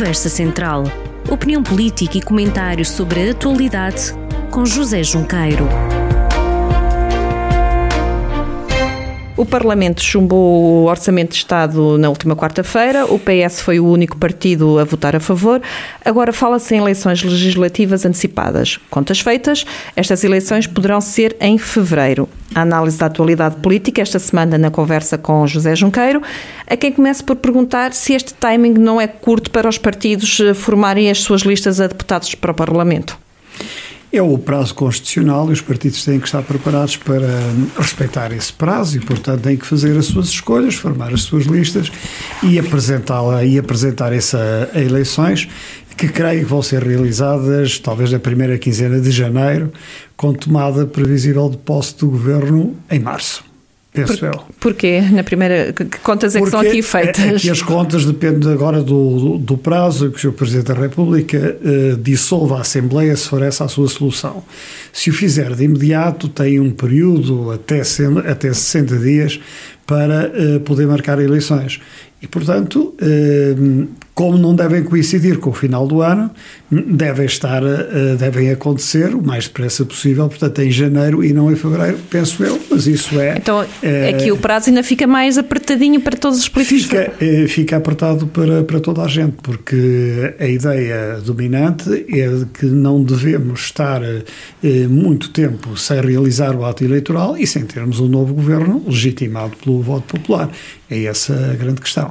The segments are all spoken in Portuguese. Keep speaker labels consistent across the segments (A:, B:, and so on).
A: Conversa Central. Opinião política e comentários sobre a atualidade com José Junqueiro.
B: O Parlamento chumbou o Orçamento de Estado na última quarta-feira. O PS foi o único partido a votar a favor. Agora fala-se em eleições legislativas antecipadas. Contas feitas, estas eleições poderão ser em fevereiro. A análise da atualidade política esta semana na conversa com José Junqueiro, a quem começa por perguntar se este timing não é curto para os partidos eh, formarem as suas listas a deputados para o Parlamento.
C: É o prazo constitucional e os partidos têm que estar preparados para respeitar esse prazo e, portanto, têm que fazer as suas escolhas, formar as suas listas e apresentá-la e apresentar essa a eleições que creio que vão ser realizadas talvez na primeira quinzena de janeiro, com tomada previsível de posse do governo em março penso
B: Por,
C: eu.
B: Porquê? Na primeira, que contas é
C: Porque
B: que são aqui feitas?
C: É, que as contas dependem agora do, do, do, prazo que o. Presidente da República uh, dissolva a Assembleia se for essa a sua solução. Se o fizer de imediato, tem um período até, até 60 dias para uh, poder marcar eleições. E, portanto, uh, como não devem coincidir com o final do ano, devem estar, uh, devem acontecer o mais depressa possível, portanto, em janeiro e não em fevereiro, penso eu, mas isso é.
B: Então, é que o prazo ainda fica mais apertadinho para todos os políticos.
C: Fica, fica apertado para, para toda a gente, porque a ideia dominante é de que não devemos estar muito tempo sem realizar o ato eleitoral e sem termos um novo governo legitimado pelo voto popular. É essa a grande questão.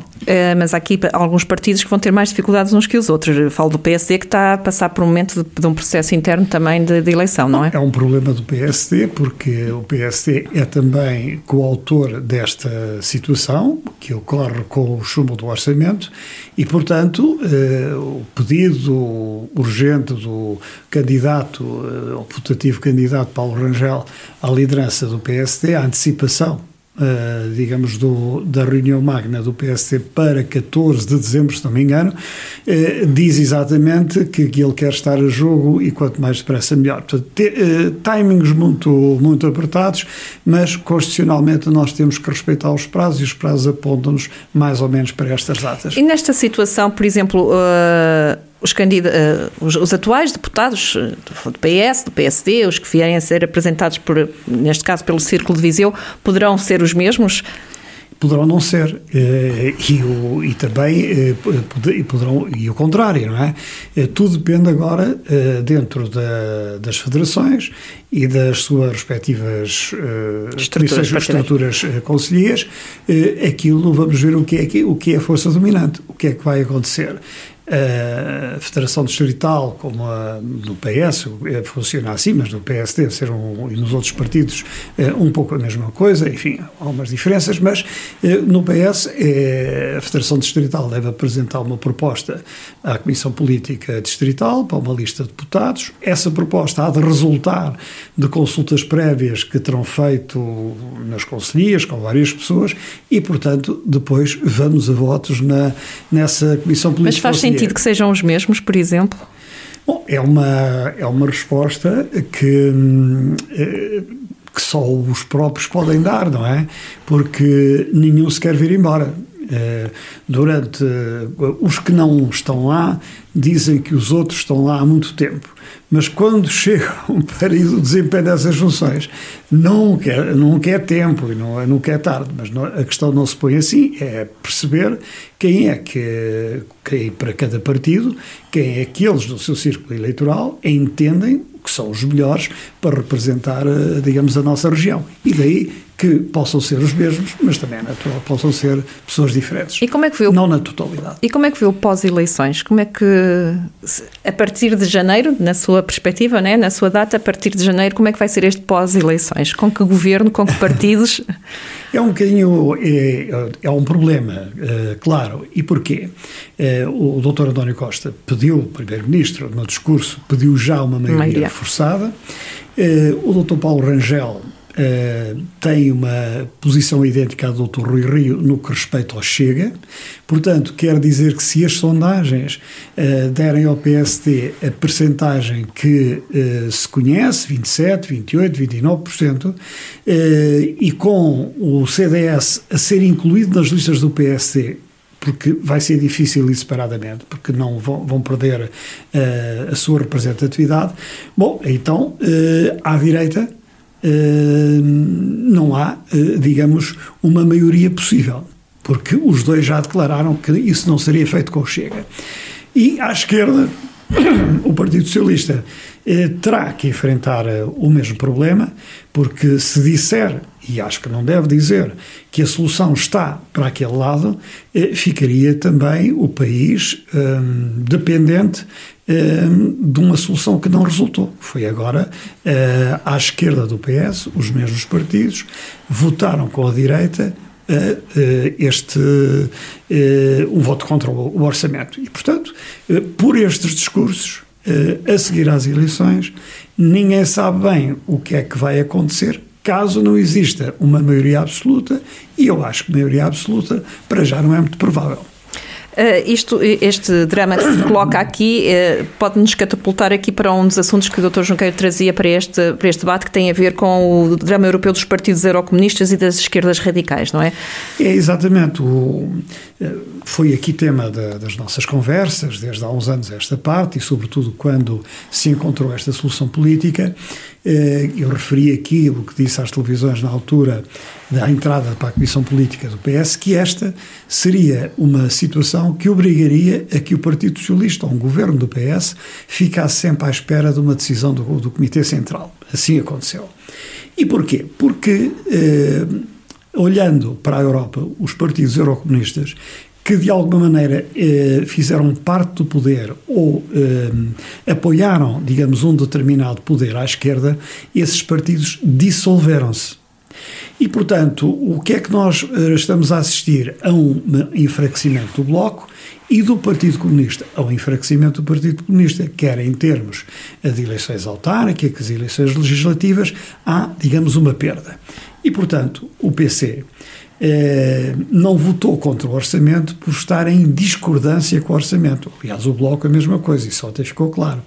B: Mas há aqui alguns partidos vão ter mais dificuldades uns que os outros. Eu falo do PSD que está a passar por um momento de, de um processo interno também de, de, eleição, não é?
C: É um problema do PSD, porque o PSD é também coautor desta situação, que ocorre com o chumbo do orçamento, e, portanto, eh, o pedido urgente do candidato, eh, o putativo candidato Paulo Rangel à liderança do PSD, a antecipação Uh, digamos, do, da reunião magna do PSD para 14 de dezembro, se não me engano, uh, diz exatamente que, ele quer estar a jogo e quanto mais depressa melhor. Portanto, te, uh, timings muito, muito apertados, mas constitucionalmente nós temos que respeitar os prazos e os prazos apontam-nos mais ou menos para estas datas.
B: E nesta situação, por exemplo, os, uh, os, os, atuais deputados do PS, do PSD, os que vierem a ser apresentados, por, neste caso pelo Círculo de Viseu, poderão ser os mesmos?
C: Poderão não ser, eh, e, o, e também e poderão, e o contrário, não é? Tudo depende agora, dentro da, das federações e das suas respectivas
B: estruturas,
C: estruturas conselheiras, aquilo, vamos ver o que, é, o que é a força dominante, o que é que vai acontecer a Federação Distrital, como a, no PS, funciona assim, mas no PS deve ser um, e nos outros partidos eh, um pouco a mesma coisa, enfim, há algumas diferenças, mas eh, no PS a Federação Distrital deve apresentar uma proposta à Comissão Política Distrital para uma lista de deputados. Essa proposta há de resultar de consultas prévias que terão feito nas conselhias com várias pessoas e, portanto, depois vamos a votos na, nessa Comissão Política.
B: Sentido que sejam os mesmos, por exemplo?
C: Bom, é uma, é uma resposta que, eh, que só os próprios podem dar, não é? Porque nenhum se quer vir embora. Eh, durante os que não estão lá dizem que os outros estão lá há muito tempo. Mas quando chegam para o desempenho dessas funções não quer, não quer tempo e não quer tarde, mas não, a questão não se põe assim, é perceber quem é que, quem, para cada partido, quem é que eles no seu círculo eleitoral entendem que são os melhores para representar, eh, digamos, a nossa região. E daí que possam ser os mesmos, mas também é natural possam ser pessoas diferentes.
B: E como é que viu?
C: Não na totalidade.
B: E como é que viu pós-eleições? Como é que, a partir de janeiro, na sua perspectiva, né, na sua data, a partir de janeiro, como é que vai ser este pós-eleições? Com que governo, com que partidos?
C: é um bocadinho, é, é um problema, é, claro. E porquê? É, o doutor António Costa pediu, o primeiro-ministro, no discurso, pediu já uma maioria, maioria. forçada. É, o doutor Paulo Rangel Uh, tem uma posição idêntica à do Dr. Rui Rio no que respeita ao Chega. Portanto, quer dizer que se as sondagens uh, derem ao PSD a percentagem que uh, se conhece, 27, 28, 29%, e com o CDS a ser incluído nas listas do PSD porque vai ser difícil ir separadamente, porque não vão, vão perder uh, a sua representatividade. Bom, então, uh, à direita, não há, digamos, uma maioria possível, porque os dois já declararam que isso não seria feito com o Chega. E à esquerda, o Partido Socialista eh, terá que enfrentar eh, o mesmo problema, porque se disser, e acho que não deve dizer, que a solução está para aquele lado, eh, ficaria também o país dependente de uma solução que não resultou. Foi agora à esquerda do PS, os mesmos partidos votaram com a direita este um voto contra o orçamento. E, portanto, por estes discursos, a seguir às eleições, ninguém sabe bem o que é que vai acontecer caso não exista uma maioria absoluta, e eu acho que maioria absoluta para já não é muito provável.
B: Uh, isto, este drama que se coloca aqui uh, pode-nos catapultar aqui para um dos assuntos que o Dr. Junqueiro trazia para este, para este debate, que tem a ver com o drama europeu dos partidos eurocomunistas e das esquerdas radicais, não é?
C: É exatamente. O, eh, foi aqui tema da, das nossas conversas, desde há uns anos esta parte, e sobretudo quando se encontrou esta solução política. Eu referi aqui o que disse às televisões na altura da entrada para a Comissão Política do PS, que esta seria uma situação que obrigaria a que o Partido Socialista, ou um governo do PS, ficasse sempre à espera de uma decisão do, do Comitê Central. Assim aconteceu. E porquê? Porque, eh, olhando para a Europa, os partidos eurocomunistas que de alguma maneira eh, fizeram parte do poder ou eh, apoiaram, digamos, um determinado poder à esquerda, esses partidos dissolveram-se. E, portanto, o que é que nós eh, estamos a assistir? A um enfraquecimento do Bloco e do Partido Comunista, ao enfraquecimento do Partido Comunista, quer em termos de eleições autárquicas, eleições legislativas, há, digamos, uma perda. E, portanto, o PC eh, não votou contra o orçamento por estar em discordância com o orçamento. Aliás, o Bloco a mesma coisa, isso até ficou claro.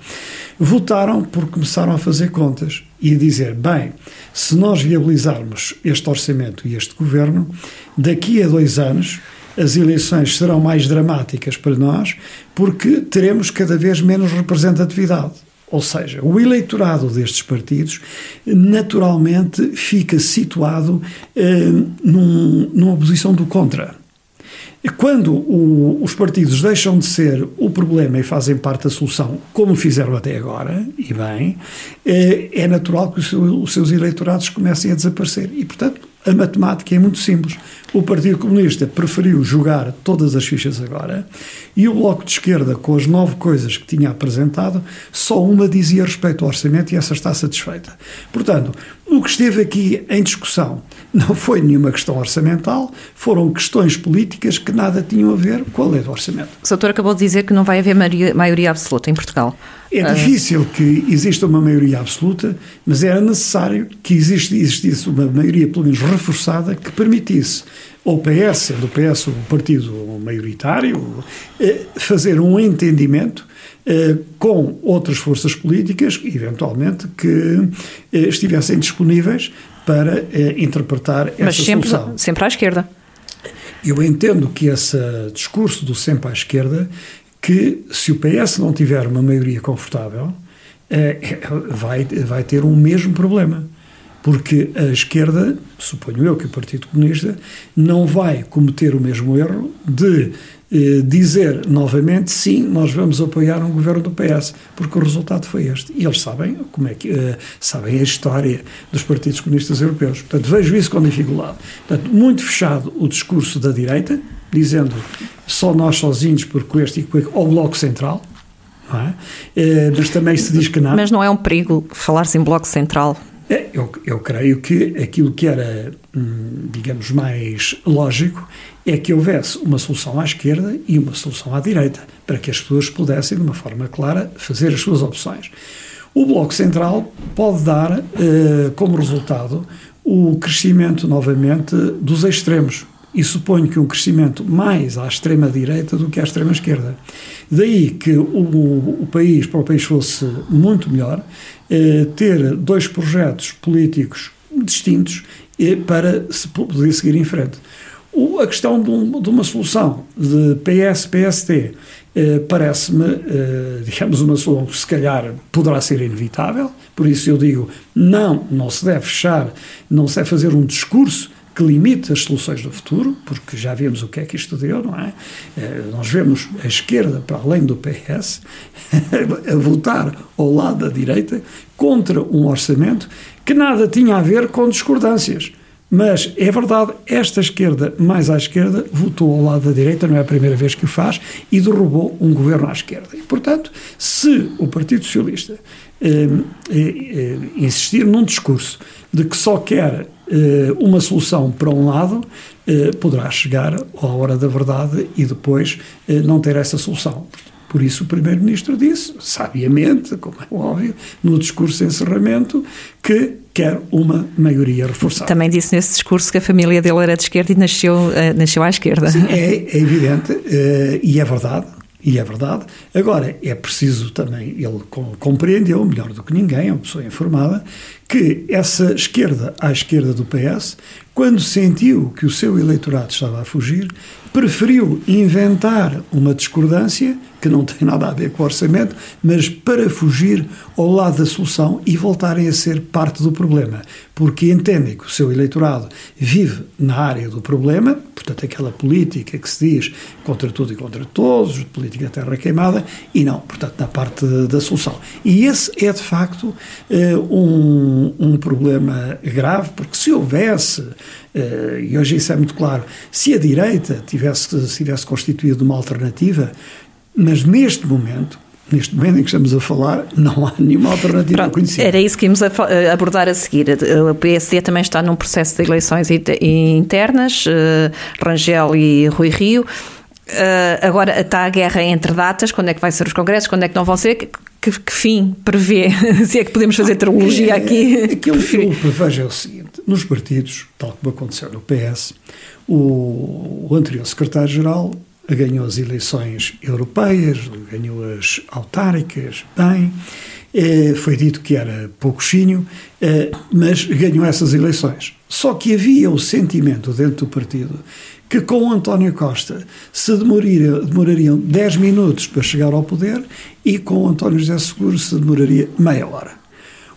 C: Votaram porque começaram a fazer contas e a dizer: bem, se nós viabilizarmos este orçamento e este governo, daqui a dois anos as eleições serão mais dramáticas para nós porque teremos cada vez menos representatividade. Ou seja, o eleitorado destes partidos naturalmente fica situado eh, num, numa posição do contra. Quando o, os partidos deixam de ser o problema e fazem parte da solução, como fizeram até agora, e bem, é, é natural que os seus eleitorados comecem a desaparecer. E, portanto, a matemática é muito simples. O Partido Comunista preferiu jogar todas as fichas agora e o Bloco de Esquerda, com as nove coisas que tinha apresentado, só uma dizia respeito ao orçamento e essa está satisfeita. Portanto, o que esteve aqui em discussão não foi nenhuma questão orçamental, foram questões políticas que nada tinham a ver com a lei do orçamento.
B: O doutor acabou de dizer que não vai haver maioria absoluta em Portugal.
C: É ah. difícil que exista uma maioria absoluta, mas era necessário que existisse uma maioria, pelo menos reforçada, que permitisse ao PS, sendo o PS o partido maioritário, eh, fazer um entendimento eh, com outras forças políticas, eventualmente, que eh, estivessem disponíveis para interpretar essa
B: Mas sempre,
C: solução.
B: sempre à esquerda.
C: Eu entendo que esse discurso do sempre à esquerda, que se o PS não tiver uma maioria confortável, vai, vai ter o mesmo problema porque a esquerda, suponho eu que o Partido Comunista, não vai cometer o mesmo erro de eh, dizer novamente sim, nós vamos apoiar um governo do PS, porque o resultado foi este. E eles sabem como é que eh, sabem a história dos partidos comunistas europeus. Portanto, vejo isso com dificuldade. Portanto, muito fechado o discurso da direita, dizendo só nós sozinhos, porque este e porque ao Bloco Central, é? Eh, mas também se diz que não.
B: Mas não é um perigo falar-se em Bloco Central?
C: É, eu, eu creio que aquilo que era, hum, digamos, mais lógico é que houvesse uma solução à esquerda e uma solução à direita, para que as pessoas pudessem, de uma forma clara, fazer as suas opções. O Bloco Central pode dar eh, como resultado o crescimento, novamente, dos extremos. E suponho que um crescimento mais à extrema-direita do que à extrema-esquerda. Daí que o, o, país, para o país fosse muito melhor, eh, ter dois projetos políticos distintos eh, para se poder seguir em frente. O, a questão de, um, de, uma solução de PS-PST eh, parece-me, eh, digamos, uma solução que se calhar poderá ser inevitável, por isso eu digo, não, não se deve fechar, não se deve fazer um discurso que limite as soluções do futuro, porque já vemos o que é que isto deu, não é? Eh, nós vemos a esquerda, para além do PS, a votar ao lado da direita contra um orçamento que nada tinha a ver com discordâncias. Mas é verdade, esta esquerda, mais à esquerda, votou ao lado da direita, não é a primeira vez que o faz, e derrubou um governo à esquerda. E, portanto, se o Partido Socialista eh, eh, eh, insistir num discurso de que só quer uma solução para um lado, eh, poderá chegar à hora da verdade e depois eh, não ter essa solução. Por isso o Primeiro-Ministro disse, sabiamente, como é óbvio, no discurso de encerramento, que quer uma maioria reforçada.
B: Também disse nesse discurso que a família dele era de esquerda e nasceu, nasceu à esquerda.
C: Sim, é, é evidente e é verdade. E é verdade. Agora, é preciso também, ele compreendeu, melhor do que ninguém, é uma pessoa informada, que essa esquerda à esquerda do PS, quando sentiu que o seu eleitorado estava a fugir, preferiu inventar uma discordância que não tem nada a ver com o orçamento, mas para fugir ao lado da solução e voltarem a ser parte do problema, porque entendem que o seu eleitorado vive na área do problema, portanto, aquela política que se diz contra tudo e contra todos, política terra queimada, e não, portanto, na parte da solução. E esse é, de facto, eh, um, um problema grave, porque se houvesse Uh, e hoje isso é muito claro, se a direita tivesse, se tivesse constituído uma alternativa, mas neste momento, neste momento em que estamos a falar, não há nenhuma alternativa Pronto, conhecida.
B: Era isso que íamos abordar a seguir. O PSD também está num processo de eleições internas, uh, Rangel e Rui Rio. Uh, agora está a guerra entre datas, quando é que vai ser os congressos, quando é que não vão ser, que, que, fim prevê? Se é que podemos fazer teologia aqui.
C: Aquilo que eu prevejo é o seguinte: nos partidos, tal como aconteceu no PS, o, o anterior secretário-geral ganhou as eleições europeias, ganhou as autárquicas, bem, eh, foi dito que era pouquinho, eh, mas ganhou essas eleições. Só que havia o sentimento dentro do partido que com António Costa se demoraria, demorariam 10 minutos para chegar ao poder e com António José Seguro se demoraria meia hora.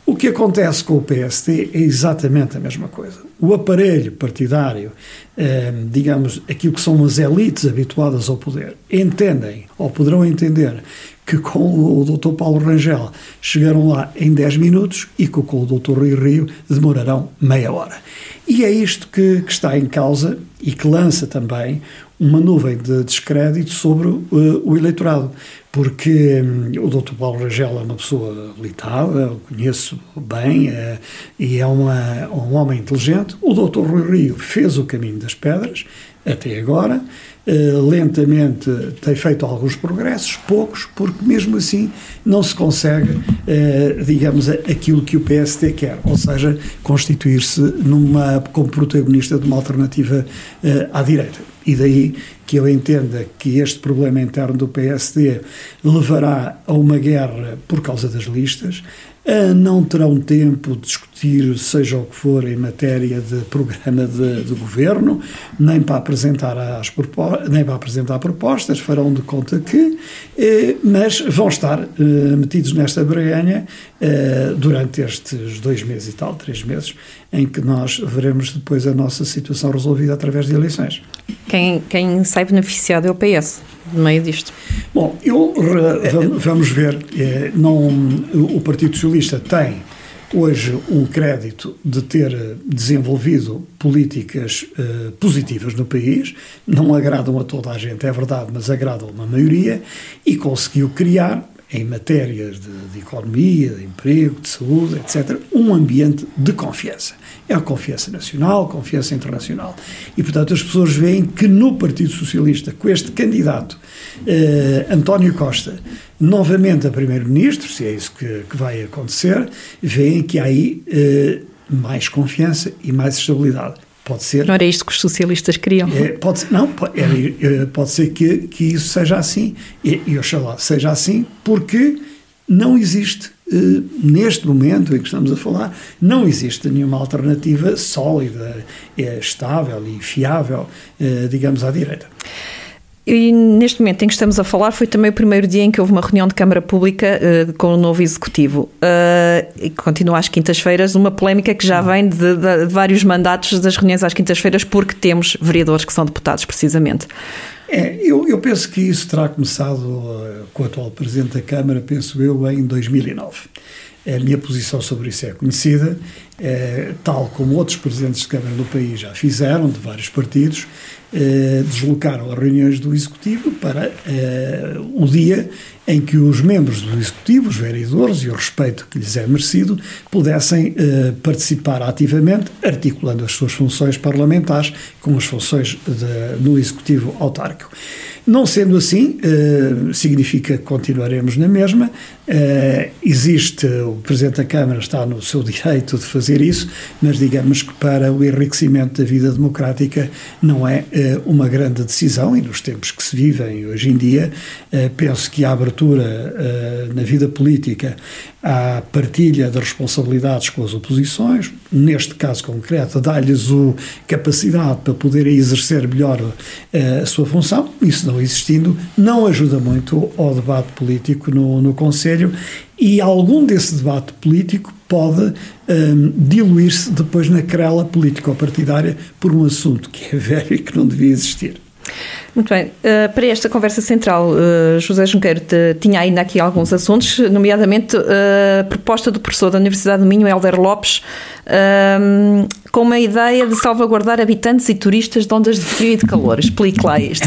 C: O que acontece com o PST é exatamente a mesma coisa. O aparelho partidário, eh, digamos, aquilo que são as elites habituadas ao poder, entendem, ou poderão entender, que com o Dr. Paulo Rangel chegaram lá em 10 minutos e que com o Dr. Rui Rio demorarão meia hora. E é isto que, que está em causa e que lança também uma nuvem de descrédito sobre uh, o eleitorado, porque um, o Dr. Paulo Rangel é uma pessoa habilitada, o conheço bem uh, e é uma, um homem inteligente. O Dr. Rui Rio fez o caminho das pedras até agora, lentamente tem feito alguns progressos, poucos, porque mesmo assim não se consegue, digamos, aquilo que o PST quer, ou seja, constituir-se numa como protagonista de uma alternativa à direita. E daí que eu entenda que este problema interno do PSD levará a uma guerra por causa das listas, não terão tempo de discutir, seja o que for, em matéria de programa de, de governo, nem para, apresentar as nem para apresentar propostas, farão de conta que, eh, mas vão estar eh, metidos nesta breganha eh, durante estes dois meses e tal, três meses, em que nós veremos depois a nossa situação resolvida através de eleições.
B: Quem, quem sai beneficiado é o PS no meio disto?
C: Bom, eu, vamos ver. É, não, o Partido Socialista tem hoje um crédito de ter desenvolvido políticas uh, positivas no país, não agradam a toda a gente, é verdade, mas agradam a uma maioria, e conseguiu criar em matérias de, de, economia, de emprego, de saúde, etc., um ambiente de confiança. É a confiança nacional, confiança internacional. E, portanto, as pessoas veem que no Partido Socialista, com este candidato, eh, António Costa, novamente a Primeiro-Ministro, se é isso que, que, vai acontecer, veem que há aí eh, mais confiança e mais estabilidade. Pode ser.
B: Não era isto que os socialistas queriam?
C: É, pode ser, não, pode, é, pode ser que, que isso seja assim, e, e oxalá seja assim, porque não existe neste momento em que estamos a falar, não existe nenhuma alternativa sólida, estável e fiável, digamos, à direita.
B: E neste momento em que estamos a falar, foi também o primeiro dia em que houve uma reunião de Câmara Pública uh, com o novo Executivo. Uh, e continua às quintas-feiras, uma polémica que já vem de, de, de vários mandatos das reuniões às quintas-feiras, porque temos vereadores que são deputados, precisamente.
C: É, eu, eu penso que isso terá começado uh, com o atual Presidente da Câmara, penso eu, em 2009. A minha posição sobre isso é conhecida, é, tal como outros presidentes de Câmara do país já fizeram, de vários partidos, é, deslocaram as reuniões do Executivo para é, o dia em que os membros do Executivo, os vereadores e o respeito que lhes é merecido, pudessem é, participar ativamente, articulando as suas funções parlamentares com as funções de, no Executivo autárquico. Não sendo assim, eh, significa que continuaremos na mesma. Eh, existe, o Presidente da Câmara está no seu direito de fazer isso, mas digamos que para o enriquecimento da vida democrática não é eh, uma grande decisão e nos tempos que se vivem hoje em dia, penso que a abertura na vida política à partilha de responsabilidades com as oposições, neste caso concreto, dá-lhes a capacidade para poderem exercer melhor a sua função, isso não existindo, não ajuda muito ao debate político no, no Conselho e algum desse debate político pode um, diluir-se depois na querela político-partidária por um assunto que é velho e que não devia existir.
B: Muito bem. Uh, para esta conversa central, uh, José Junqueiro tinha ainda aqui alguns assuntos, nomeadamente uh, a proposta do professor da Universidade do Minho, Helder Lopes, com uma ideia de salvaguardar habitantes e turistas de ondas de frio e de calor. Explique lá isto.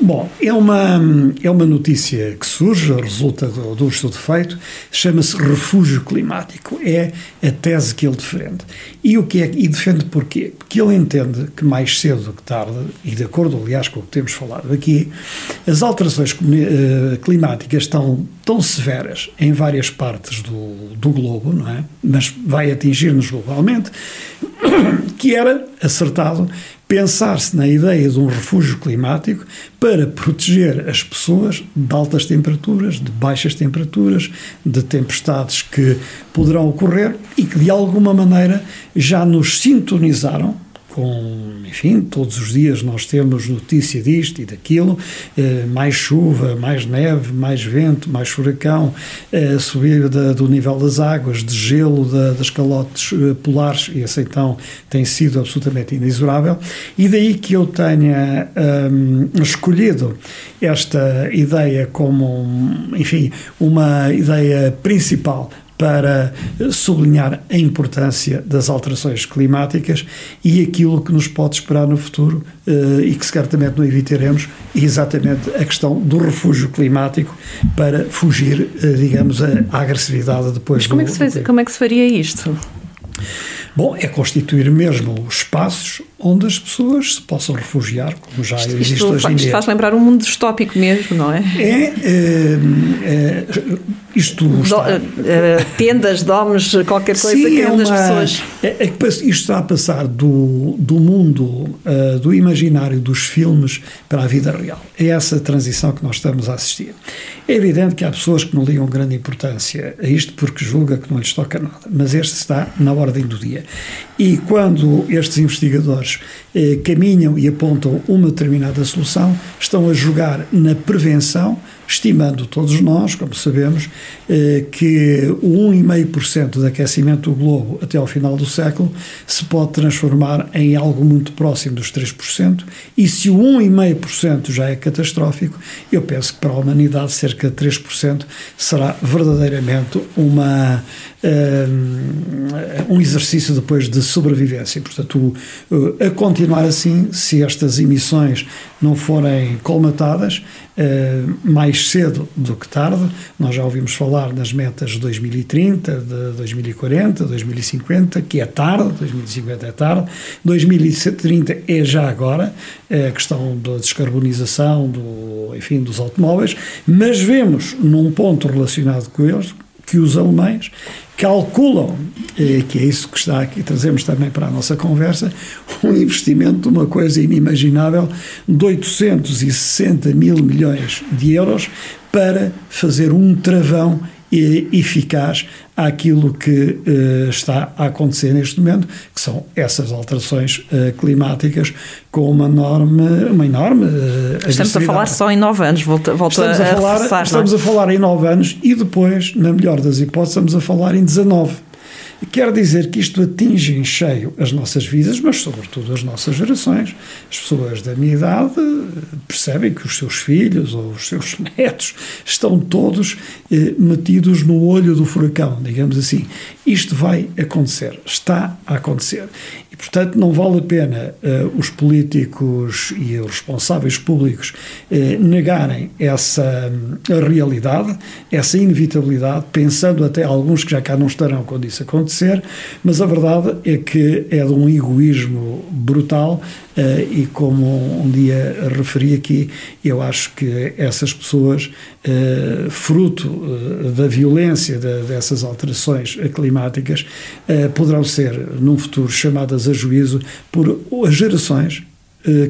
C: Bom, é uma, é uma notícia que surge, resulta do, do estudo feito, chama-se refúgio climático. É a tese que ele defende. E, o que é, e defende porquê? Porque ele entende que mais cedo do que tarde, e de acordo, aliás, com o que temos falado aqui, as alterações eh, climáticas estão tão severas em várias partes do, do globo, não é? Mas vai atingir-nos globalmente, que era acertado pensar-se na ideia de um refúgio climático para proteger as pessoas de altas temperaturas, de baixas temperaturas, de tempestades que poderão ocorrer e que de alguma maneira já nos sintonizaram com, enfim, todos os dias nós temos notícia disto e daquilo, eh, mais chuva, mais neve, mais vento, mais furacão, eh, subida do nível das águas, de gelo da, das calotes eh, polares, e esse então tem sido absolutamente inexorável, e daí que eu tenha um, escolhido esta ideia como, enfim, uma ideia principal para sublinhar a importância das alterações climáticas e aquilo que nos pode esperar no futuro uh, e que certamente não evitaremos, exatamente a questão do refúgio climático para fugir, uh, digamos, à agressividade depois
B: Mas como, do, é que se faz, como é que se faria isto?
C: Bom, é constituir mesmo espaços onde as pessoas se possam refugiar, como já isto, existe
B: isto
C: hoje em dia.
B: Isto faz lembrar um mundo distópico mesmo, não é?
C: É, é, é isto
B: Do, está... uh, tendas, domes, qualquer coisa
C: Sim,
B: que
C: é uma,
B: as pessoas...
C: É, é, isto está a passar do, do mundo, uh, do imaginário dos filmes para a vida real. É essa transição que nós estamos a assistir. É evidente que há pessoas que não ligam grande importância a isto porque julga que não lhes toca nada, mas este está na ordem do dia. E quando estes investigadores eh, caminham e apontam uma determinada solução, estão a jogar na prevenção, estimando todos nós, como sabemos, eh, que o 1,5% de aquecimento do globo até ao final do século se pode transformar em algo muito próximo dos 3%, e se o 1,5% já é catastrófico, eu penso que para a humanidade cerca de 3% será verdadeiramente uma eh, um exercício depois de sobrevivência. Portanto, a continuar assim, se estas emissões não forem colmatadas, eh, mais cedo do que tarde, nós já ouvimos falar nas metas de 2030, de 2040, 2050, que é tarde, 2050 é tarde, 2030 é já agora, é a questão da descarbonização do, enfim, dos automóveis, mas vemos num ponto relacionado com eles que os alemães calculam, que é isso que está aqui, trazemos também para a nossa conversa, um investimento de uma coisa inimaginável de 860 mil milhões de euros para fazer um travão eficaz àquilo que uh, está a acontecer neste momento, que são essas alterações uh, climáticas com uma enorme, uma enorme uh,
B: Estamos a falar só em nove anos, volta, volta estamos a, a
C: falar,
B: reforçar,
C: Estamos
B: é?
C: a falar em nove anos e depois, na melhor das hipóteses, estamos a falar em 19. Quer dizer que isto atinge em cheio as nossas vidas, mas sobretudo as nossas gerações. As pessoas da minha idade percebem que os seus filhos ou os seus netos estão todos eh, metidos no olho do furacão, digamos assim. Isto vai acontecer, está a acontecer. E, portanto, não vale a pena uh, os políticos e os responsáveis públicos uh, negarem essa um, realidade, essa inevitabilidade, pensando até alguns que já cá não estarão quando isso acontecer, mas a verdade é que é de um egoísmo brutal uh, e, como um dia referi aqui, eu acho que essas pessoas, fruto da violência de, dessas alterações climáticas, poderão ser, num futuro, chamadas a juízo por as gerações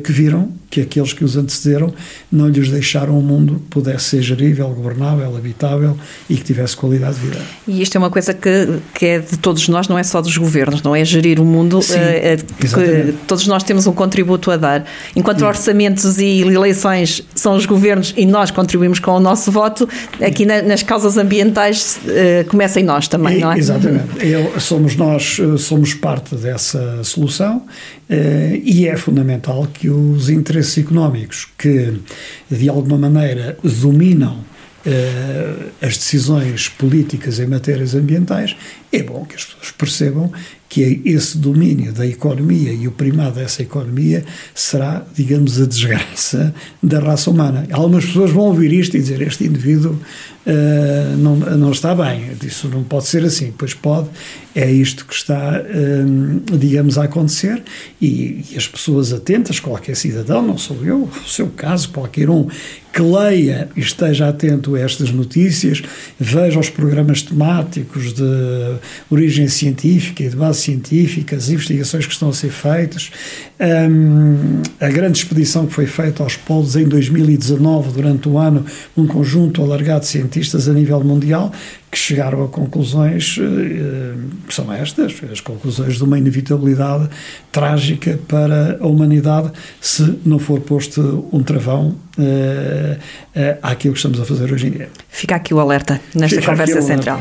C: que viram que aqueles que os antecederam não lhes deixaram um mundo que pudesse ser gerível, governável, habitável e que tivesse qualidade de vida.
B: E isto é uma coisa que, que é de todos nós, não é só dos governos, não é gerir o mundo.
C: Sim, é,
B: todos nós temos um contributo a dar. Enquanto Sim. orçamentos e eleições são os governos e nós contribuímos com o nosso voto, aqui na, nas causas ambientais uh, começa em nós também,
C: e,
B: não é?
C: Exatamente. Eu, somos nós, somos parte dessa solução uh, e é fundamental que os interesses interesses económicos que, de alguma maneira, dominam uh, as decisões políticas em matérias ambientais, é bom que as pessoas percebam que esse domínio da economia e o primado dessa economia será, digamos, a desgraça da raça humana. Algumas pessoas vão ouvir isto e dizer este indivíduo uh, não, não está bem, isso não pode ser assim, pois pode, é isto que está, uh, digamos, a acontecer e, e, as pessoas atentas, qualquer cidadão, não sou eu, o seu caso, qualquer um que leia e esteja atento a estas notícias, veja os programas temáticos de origem científica e de base científica, as investigações que estão a ser feitas, um, a grande expedição que foi feita aos polos em 2019, durante o ano, um conjunto alargado de cientistas a nível mundial, que chegaram a conclusões uh, que são estas, as conclusões de uma inevitabilidade trágica para a humanidade se não for posto um travão uh, àquilo que estamos a fazer hoje em dia.
B: Fica aqui o alerta nesta Fica conversa central.